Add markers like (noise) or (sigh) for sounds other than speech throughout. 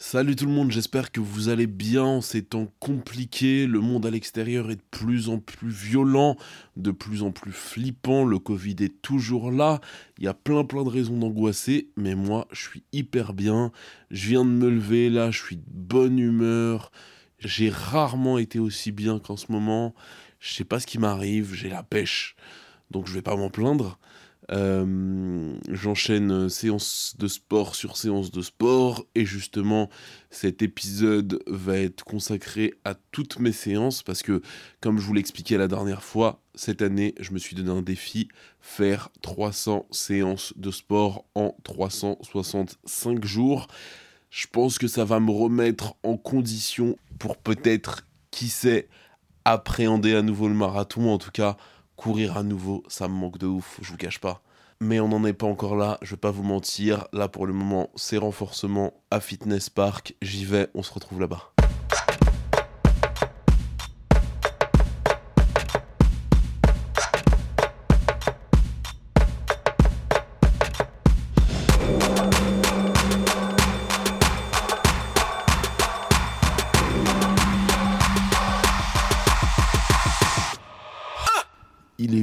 Salut tout le monde, j'espère que vous allez bien en ces temps compliqués. Le monde à l'extérieur est de plus en plus violent, de plus en plus flippant. Le Covid est toujours là. Il y a plein plein de raisons d'angoisser, mais moi je suis hyper bien. Je viens de me lever là, je suis de bonne humeur. J'ai rarement été aussi bien qu'en ce moment. Je sais pas ce qui m'arrive, j'ai la pêche. Donc je vais pas m'en plaindre. Euh, j'enchaîne séance de sport sur séance de sport et justement cet épisode va être consacré à toutes mes séances parce que comme je vous l'expliquais la dernière fois, cette année je me suis donné un défi, faire 300 séances de sport en 365 jours. Je pense que ça va me remettre en condition pour peut-être, qui sait, appréhender à nouveau le marathon en tout cas courir à nouveau, ça me manque de ouf, je vous cache pas. Mais on n'en est pas encore là, je vais pas vous mentir. Là pour le moment, c'est renforcement à Fitness Park. J'y vais, on se retrouve là-bas.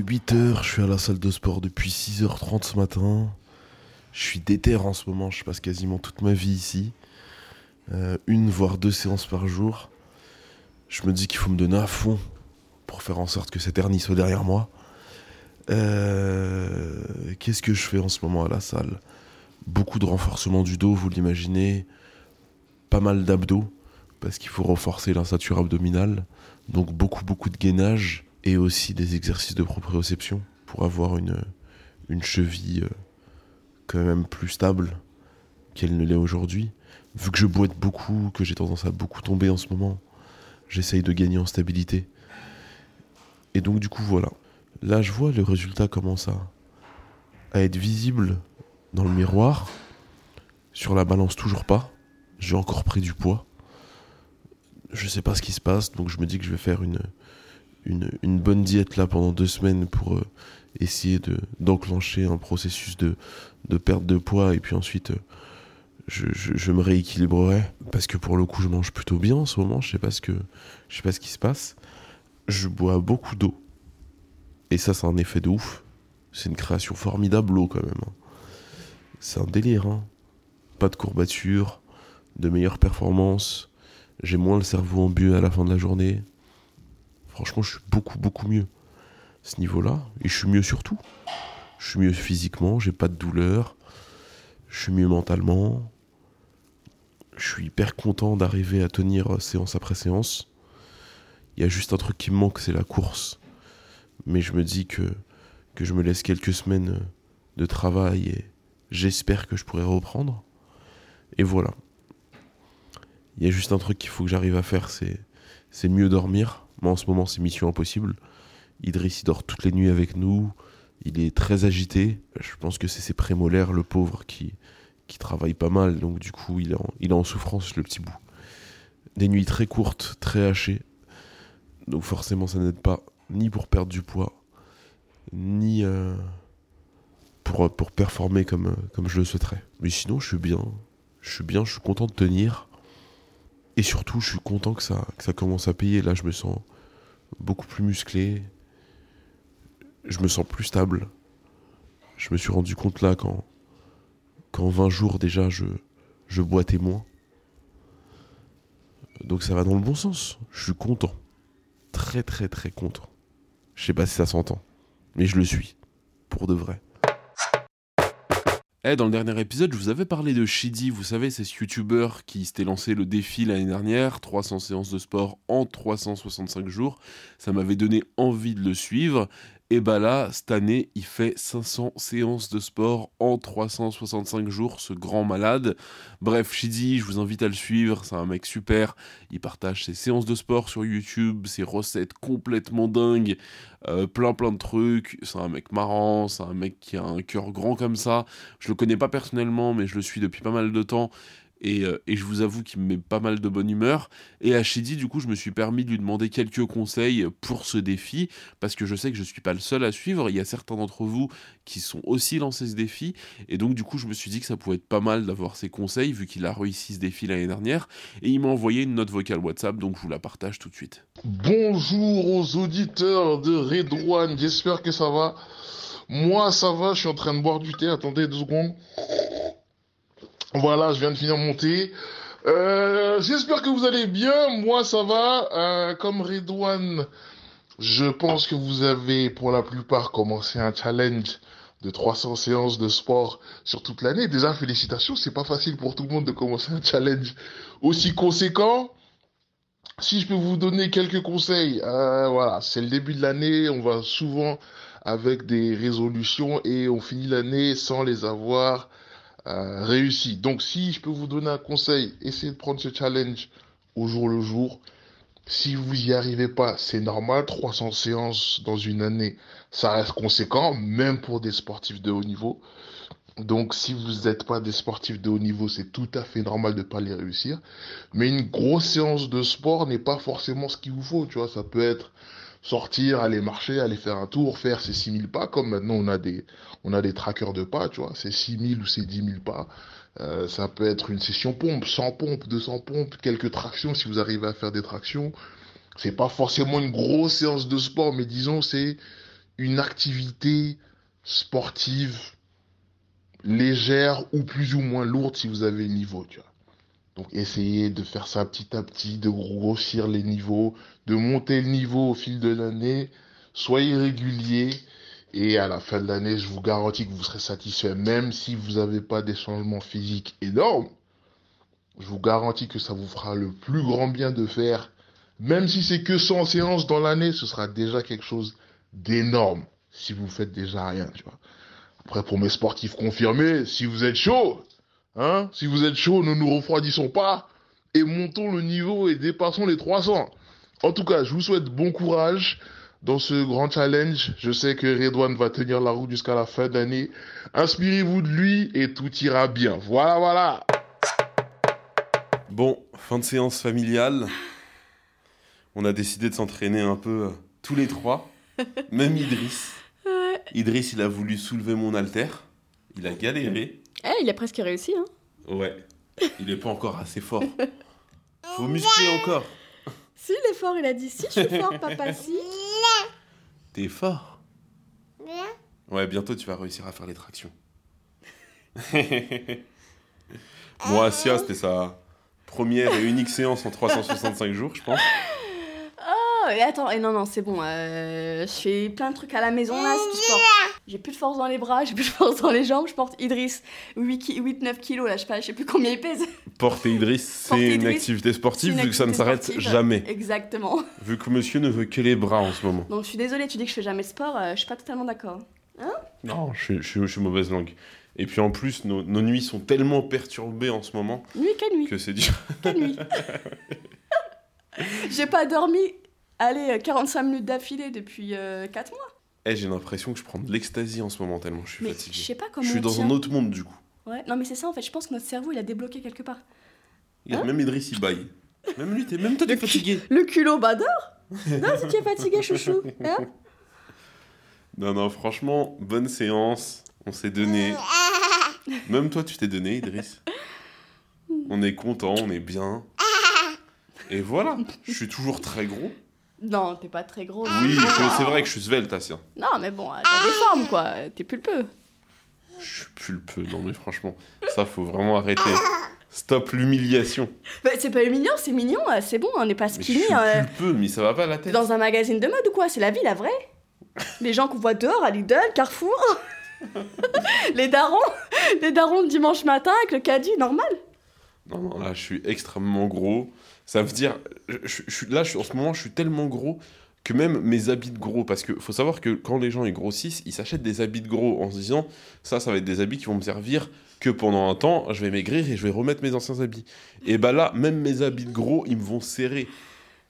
8h, je suis à la salle de sport depuis 6h30 ce matin. Je suis déter en ce moment, je passe quasiment toute ma vie ici. Euh, une voire deux séances par jour. Je me dis qu'il faut me donner à fond pour faire en sorte que cette hernie soit derrière moi. Euh, Qu'est-ce que je fais en ce moment à la salle? Beaucoup de renforcement du dos, vous l'imaginez. Pas mal d'abdos, parce qu'il faut renforcer l'insature abdominale. Donc beaucoup, beaucoup de gainage et aussi des exercices de proprioception pour avoir une, cheville euh, quand même plus stable qu'elle ne l'est aujourd'hui. Vu que je boite beaucoup, que j'ai tendance à beaucoup tomber en ce moment, j'essaye de gagner en stabilité. Et donc du coup voilà. Là je vois le résultat commence à, être visible dans le miroir. Sur la balance toujours pas. J'ai encore pris du poids. Je sais pas ce qui se passe, donc je me dis que je vais faire une, une, bonne diète là pendant deux semaines pour euh, essayer de d'enclencher un processus de, perte de poids et puis ensuite euh, je, me rééquilibrerai. Parce que pour le coup je mange plutôt bien en ce moment. Je sais pas ce que je sais pas ce qui se passe. Je bois beaucoup d'eau. Et ça c'est un effet de ouf. C'est une création formidable l'eau quand même hein. c'est un délire hein. pas de courbatures de meilleures performances. J'ai moins le cerveau en buée à la fin de la journée Franchement, je suis beaucoup, beaucoup mieux à ce niveau-là. Et je suis mieux surtout. Je suis mieux physiquement, j'ai pas de douleur. Je suis mieux mentalement. Je suis hyper content d'arriver à tenir séance après séance. Il y a juste un truc qui me manque, c'est la course. Mais je me dis que, je me laisse quelques semaines de travail et j'espère que je pourrai reprendre. Et voilà. Il y a juste un truc qu'il faut que j'arrive à faire, c'est, c'est mieux dormir moi, en ce moment, c'est mission impossible. Idriss, il dort toutes les nuits avec nous. Il est très agité. Je pense que c'est ses prémolaires, le pauvre, qui, qui travaille pas mal. Donc, du coup, il est, en, il est souffrance, le petit bout. Des nuits très courtes, très hachées. Donc, forcément, ça n'aide pas ni pour perdre du poids, ni euh, pour, pour performer comme, comme je le souhaiterais. Mais sinon, je suis bien. Je suis bien, je suis content de tenir. Et surtout, je suis content que ça, commence à payer. Là, je me sens beaucoup plus musclé. Je me sens plus stable. Je me suis rendu compte là qu'en 20 jours déjà je, je boitais moins. Donc ça va dans le bon sens. Je suis content. Très très très content. Je sais pas si ça s'entend. Mais je le suis. Pour de vrai. Eh, dans le dernier épisode, je vous avais parlé de Shidi, vous savez, c'est ce youtubeur qui s'était lancé le défi l'année dernière, 300 séances de sport en 365 jours. Ça m'avait donné envie de le suivre. Et bah là, cette année, il fait 500 séances de sport en 365 jours, ce grand malade. Bref, Shidi, je vous invite à le suivre, c'est un mec super. Il partage ses séances de sport sur YouTube, ses recettes complètement dingues, euh, plein plein de trucs. C'est un mec marrant, c'est un mec qui a un cœur grand comme ça. Je le connais pas personnellement, mais je le suis depuis pas mal de temps. Euh, et, je vous avoue qu'il me met pas mal de bonne humeur. Et à Shidi, du coup, je me suis permis de lui demander quelques conseils pour ce défi, parce que je sais que je ne suis pas le seul à suivre. Il y a certains d'entre vous qui sont aussi lancés ce défi. Et donc, du coup, je me suis dit que ça pouvait être pas mal d'avoir ses conseils, vu qu'il a réussi ce défi l'année dernière. Et il m'a envoyé une note vocale WhatsApp, donc je vous la partage tout de suite. Bonjour aux auditeurs de Redouane, j'espère que ça va. Moi, ça va, je suis en train de boire du thé. Attendez deux secondes. Voilà, je viens de finir mon thé. Euh, j'espère que vous allez bien. Moi, ça va. Euh, comme Redouane, je pense que vous avez, pour la plupart, commencé un challenge de 300 séances de sport sur toute l'année. Déjà, félicitations. C'est pas facile pour tout le monde de commencer un challenge aussi conséquent. Si je peux vous donner quelques conseils, euh, voilà, c'est le début de l'année. On va souvent avec des résolutions et on finit l'année sans les avoir réussi. Donc si je peux vous donner un conseil, essayez de prendre ce challenge au jour le jour. Si vous y arrivez pas, c'est normal. 300 séances dans une année, ça reste conséquent, même pour des sportifs de haut niveau. Donc si vous n'êtes pas des sportifs de haut niveau, c'est tout à fait normal de ne pas les réussir. Mais une grosse séance de sport n'est pas forcément ce qu'il vous faut, tu vois. Ça peut être sortir, aller marcher, aller faire un tour, faire ses 6000 pas, comme maintenant on a des, on a des trackers de pas, tu vois, c'est 6000 ou c'est 10 000 pas. Euh, ça peut être une session pompe, 100 pompes, 200 pompes, quelques tractions si vous arrivez à faire des tractions. C'est pas forcément une grosse séance de sport, mais disons c'est une activité sportive légère ou plus ou moins lourde si vous avez le niveau, tu vois. Donc essayez de faire ça petit à petit, de grossir les niveaux, de monter le niveau au fil de l'année. Soyez régulier et à la fin de l'année, je vous garantis que vous serez satisfait, même si vous n'avez pas des changements physiques énormes. Je vous garantis que ça vous fera le plus grand bien de faire, même si c'est que 100 séances dans l'année, ce sera déjà quelque chose d'énorme si vous faites déjà rien, tu vois. Après, pour mes sportifs confirmés, si vous êtes chaud, Hein si vous êtes chaud, ne nous refroidissons pas et montons le niveau et dépassons les 300. En tout cas, je vous souhaite bon courage dans ce grand challenge. Je sais que Redouane va tenir la route jusqu'à la fin de l'année. Inspirez-vous de lui et tout ira bien. Voilà, voilà. Bon, fin de séance familiale. On a décidé de s'entraîner un peu euh, tous les trois. Même Idriss. (laughs) Idriss, il a voulu soulever mon halter. Il a galéré. Eh, il a presque réussi, hein Ouais. Il est pas encore assez fort. (laughs) Faut muscler encore. Si, il est fort, il a dit. Si, je suis fort, papa, si. T'es fort Ouais, bientôt tu vas réussir à faire les tractions. (laughs) Moi, Sia, c'était sa première et unique séance en 365 jours, je pense. Oh, et attends, et non, non, c'est bon. Euh, je fais plein de trucs à la maison là, ce sport. J'ai plus de force dans les bras, j'ai plus de force dans les jambes. Je porte Idriss 8-9 kilos là, je sais pas, je sais plus combien il pèse. Porter Idriss, c'est une activité sportive vu que ça ne s'arrête jamais. Exactement. Vu que monsieur ne veut que les bras en ce moment. Donc je suis désolée, tu dis que je fais jamais de sport, euh, je suis pas totalement d'accord. Hein? Non, je, je, suis mauvaise langue. Et puis en plus, nos, nuits sont tellement perturbées en ce moment. Nuit, quelle nuit Que c'est dur. Quelle nuit (laughs) J'ai pas dormi allez, 45 euh, minutes d'affilée depuis 4 euh, mois. Eh, j'ai l'impression que je prends de l'extasie en ce moment tellement je suis mais fatigué. Je sais pas comment. Je suis dans un autre monde du coup. Ouais, non mais c'est ça en fait, je pense que notre cerveau il a débloqué quelque part. Hein même Idriss il baille. Même lui, t'es même toi t'es fatigué. Le culot bador Non, si tu es fatigué, chouchou. Hein (laughs) non, non, franchement, bonne séance. On s'est donné. (laughs) même toi, tu t'es donné, Idriss. On est content, on est bien. Et voilà, je suis toujours très gros. Non, t'es pas très gros. Oui, c'est vrai que je suis svelte, Tassia. Non, mais bon, t'as des formes, quoi. T'es pulpeux. Je suis pulpeux, non mais franchement, ça faut vraiment arrêter. Stop l'humiliation. Bah, c'est pas humiliant, c'est mignon, euh, c'est bon, on n'est pas Mais je skinny. suis euh, pulpeux, mais ça va pas la T'es tête. dans un magazine de mode ou quoi C'est la vie, la vraie Les gens qu'on voit dehors à Lidl, Carrefour. (laughs) les darons, les darons de dimanche matin avec le caddie, normal. Non, non, là, je suis extrêmement gros. Ça veut dire, je, là, je suis, en ce moment, je suis tellement gros que même mes habits de gros, parce que faut savoir que quand les gens ils grossissent, ils s'achètent des habits de gros en se disant, ça, ça va être des habits qui vont me servir que pendant un temps, je vais maigrir et je vais remettre mes anciens habits. Et bah là, même mes habits de gros, ils me vont serrer.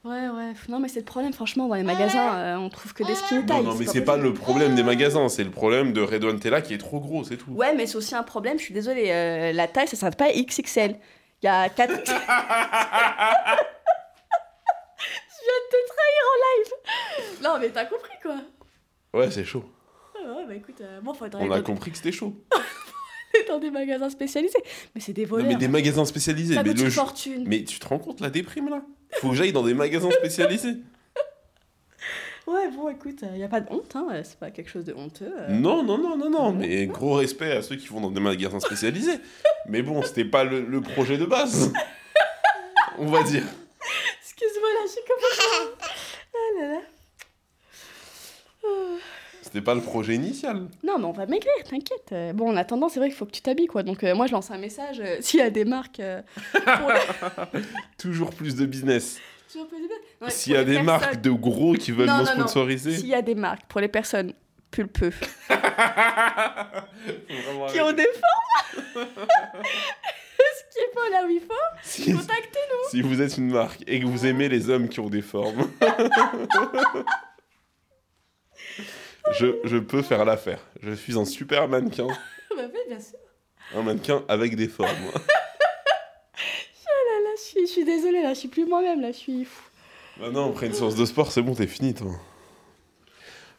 Ouais, ouais. Non, mais c'est le problème, franchement, dans les magasins, euh, on trouve que des skinny Non, non, mais c'est pas possible. le problème des magasins, c'est le problème de Redouane Tella qui est trop gros, c'est tout. Ouais, mais c'est aussi un problème, je suis désolée. euh, la taille, ça s'arrête pas à XXL. Il y a 4. (laughs) je viens de te trahir en live. Non, mais t'as compris quoi. Ouais, c'est chaud. Ouais, ouais, bah écoute, euh, bon, faudrait On a compris que c'était chaud. (laughs) dans des magasins spécialisés. Mais c'est des Non, voleurs. mais des magasins spécialisés. ça mais le fortune. Mais tu te rends compte la déprime là? Faut que j'aille dans des magasins spécialisés. (laughs) Ouais, bon, écoute, il n'y a pas de honte, hein, euh, c'est pas quelque chose de honteux. euh. Non, non, non, non, non, mais gros respect à ceux qui vont dans des magasins spécialisés. (laughs) Mais bon, c'était pas le, le projet de base. (laughs) On va dire. Excuse-moi, là, je suis complètement. Ah là là. C'était pas le projet initial. Non, mais on va maigrir, t'inquiète. Euh, Bon, en attendant, c'est vrai qu'il faut que tu t'habilles, quoi. Donc, euh, moi, je lance un message euh, s'il y a des marques. euh, pour (laughs) Toujours plus de business. Veux poser des- Ouais, S'il y a des marques de gros qui veulent Non, me non, sponsoriser. S'il y a des marques pour les personnes pulpeux (laughs) qui ont des formes, (laughs) ce qu'il faut là où il faut, si, contactez-nous. si vous êtes une marque et que vous aimez les hommes qui ont des formes, (laughs) je, je peux faire l'affaire. Je suis un super mannequin. bah oui, bien sûr. Un mannequin avec des formes. Là, là, je suis, je suis désolée, là, je suis plus moi-même, là, je suis fou. Maintenant, après une séance de sport, c'est bon, t'es fini, toi.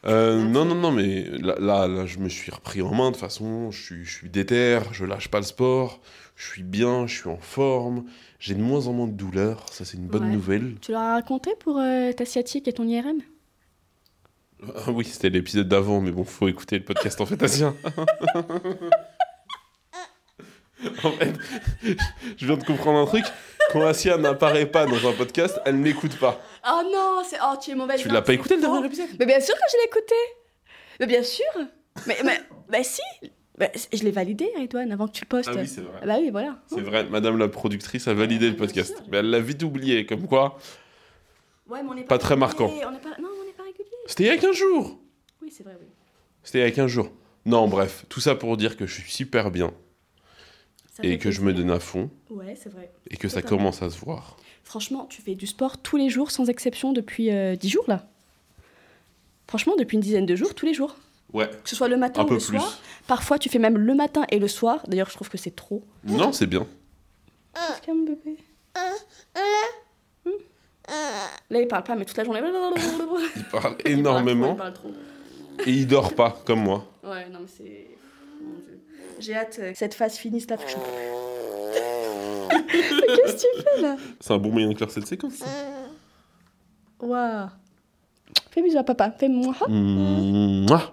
Euh, non, non, non, mais là, là, là, je me suis repris en main de toute façon. Je suis, je suis déter, je lâche pas le sport. Je suis bien, je suis en forme. J'ai de moins en moins de douleurs. Ça, c'est une bonne Ouais. nouvelle. Tu leur as raconté pour euh, ta sciatique et ton IRM Ah oui, c'était l'épisode d'avant, mais bon, faut écouter le podcast en fait asien. (laughs) en fait, je viens de comprendre un truc. Quand Asia n'apparaît pas dans un podcast, elle n'écoute pas. Oh non, c'est... Oh, tu es mauvaise. Tu l'as pas écouté le dernier épisode? Mais bien sûr que je l'ai écouté. Mais bien sûr. Mais, mais, bah si. Bah, je l'ai validé, Edouane, avant que tu le postes. Ah oui, c'est vrai. Ah bah oui, voilà. C'est vrai, madame la productrice a validé le podcast. Mais elle l'a vite oublié, comme quoi. Ouais, mais on n'est Pas très marquant. On est pas... Non, on n'est pas régulier. C'était il y a 15 jours Oui, c'est vrai, oui. C'était il y a 15 jours. Non, bref, tout ça pour dire que je suis super bien et que je me donne à fond Ouais, c'est vrai. et que ça Totalement. commence à se voir. Franchement, tu fais du sport tous les jours, sans exception, depuis euh, 10 jours, là. Franchement, depuis une dizaine de jours, tous les jours. Ouais, Que ce soit le matin un ou peu le plus. soir. Parfois, tu fais même le matin et le soir. D'ailleurs, je trouve que c'est trop. Non, c'est bien. Calme, bébé? Hmm? Là, il parle pas, mais toute la journée. Il parle Il parle énormément trop, il parle trop. et il dort pas, comme moi. Ouais, non, mais c'est. Mon Dieu. J'ai hâte que cette phase finisse là. (laughs) Qu'est-ce que tu fais là? C'est un bon moyen de clore cette séquence. Waouh. Fais bisous à papa. Fais moi. Mouah.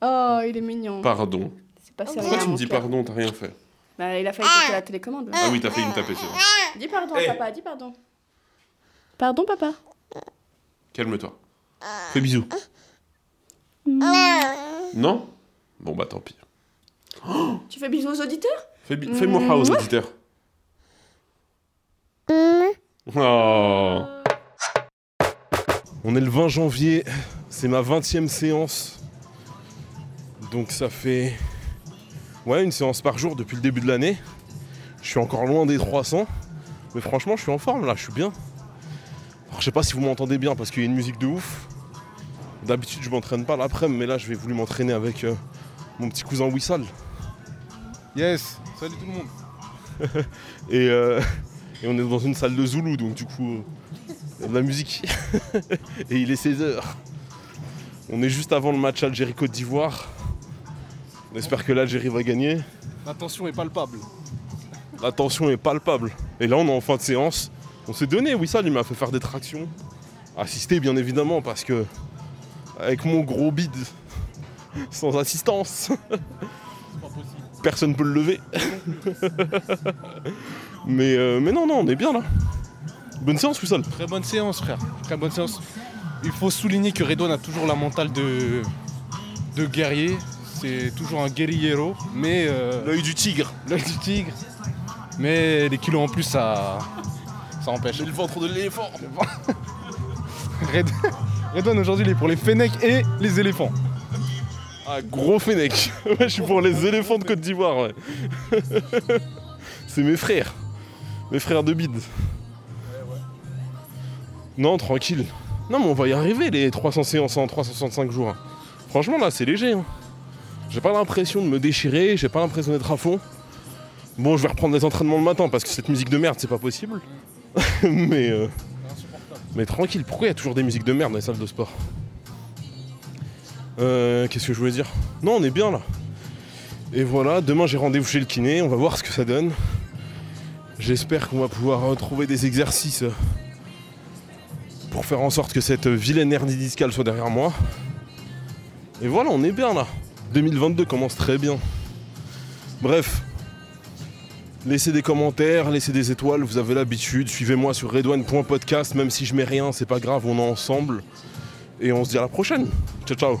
Oh, il est mignon. Pardon. C'est passé Pourquoi tu me dis pardon T'as rien fait? Bah, il a failli taper la télécommande. Ah oui, t'as failli me taper, c'est vrai. Dis pardon Eh. à papa, dis pardon. Pardon, papa. Calme-toi. Fais bisous. Non? Bon bah tant pis. (gasps) Tu fais bisous aux auditeurs? Fais, bi- fais moi aux auditeurs. Oh. On est le 20 janvier, c'est ma 20e séance. Donc ça fait ouais, une séance par jour depuis le début de l'année. Je suis encore loin des 300, mais franchement, je suis en forme là, je suis bien. Alors, je sais pas si vous m'entendez bien parce qu'il y a une musique de ouf. D'habitude, je m'entraîne pas l'après-midi, mais là, je vais voulu m'entraîner avec euh, mon petit cousin Wissal. Yes, salut tout le monde. (laughs) Et, euh, et on est dans une salle de Zoulou, donc du coup, il y a de la musique. (laughs) et il est 16h. On est juste avant le match Algérie-Côte d'Ivoire. On espère que l'Algérie va gagner. La tension est palpable. La tension est palpable. Et là, on est en fin de séance. On s'est donné, Wissal, il m'a fait faire des tractions. Assisté, bien évidemment, parce que avec mon gros bide, (laughs) sans assistance. Personne peut le lever. (laughs) mais, euh, mais non, non, on est bien là. Bonne séance, Wissal. Très bonne séance, frère. Très bonne séance. Il faut souligner que Redouane a toujours la mentale de, de guerrier. C'est toujours un guerriero, mais euh, L'œil du tigre. l'œil du tigre. Mais les kilos en plus, ça, ça empêche. le ventre de l'éléphant. (laughs) Red- Redouane aujourd'hui, il est pour les fennecs et les éléphants. Ah, gros fennec. (laughs) Je suis pour les éléphants de Côte d'Ivoire. C'est mes frères. Mes frères de bide. Non, tranquille. Non, mais on va y arriver, les 300 séances en 365 jours. Franchement, là, c'est léger. hein. J'ai pas l'impression de me déchirer, j'ai pas l'impression d'être à fond. Bon, je vais reprendre des entraînements le matin parce que cette musique de merde, c'est pas possible. (laughs) mais, euh, mais tranquille, pourquoi il y a toujours des musiques de merde dans les salles de sport? Euh, Qu'est-ce que je voulais dire? Non, on est bien là. Et voilà, demain j'ai rendez-vous chez le kiné, on va voir ce que ça donne. J'espère qu'on va pouvoir retrouver des exercices pour faire en sorte que cette vilaine hernie discale soit derrière moi. Et voilà, on est bien là. 2022 commence très bien. Bref, laissez des commentaires, laissez des étoiles, vous avez l'habitude. Suivez-moi sur redouane.podcast, même si je mets rien, c'est pas grave, on est ensemble. Et on se dit à la prochaine. Ciao, ciao.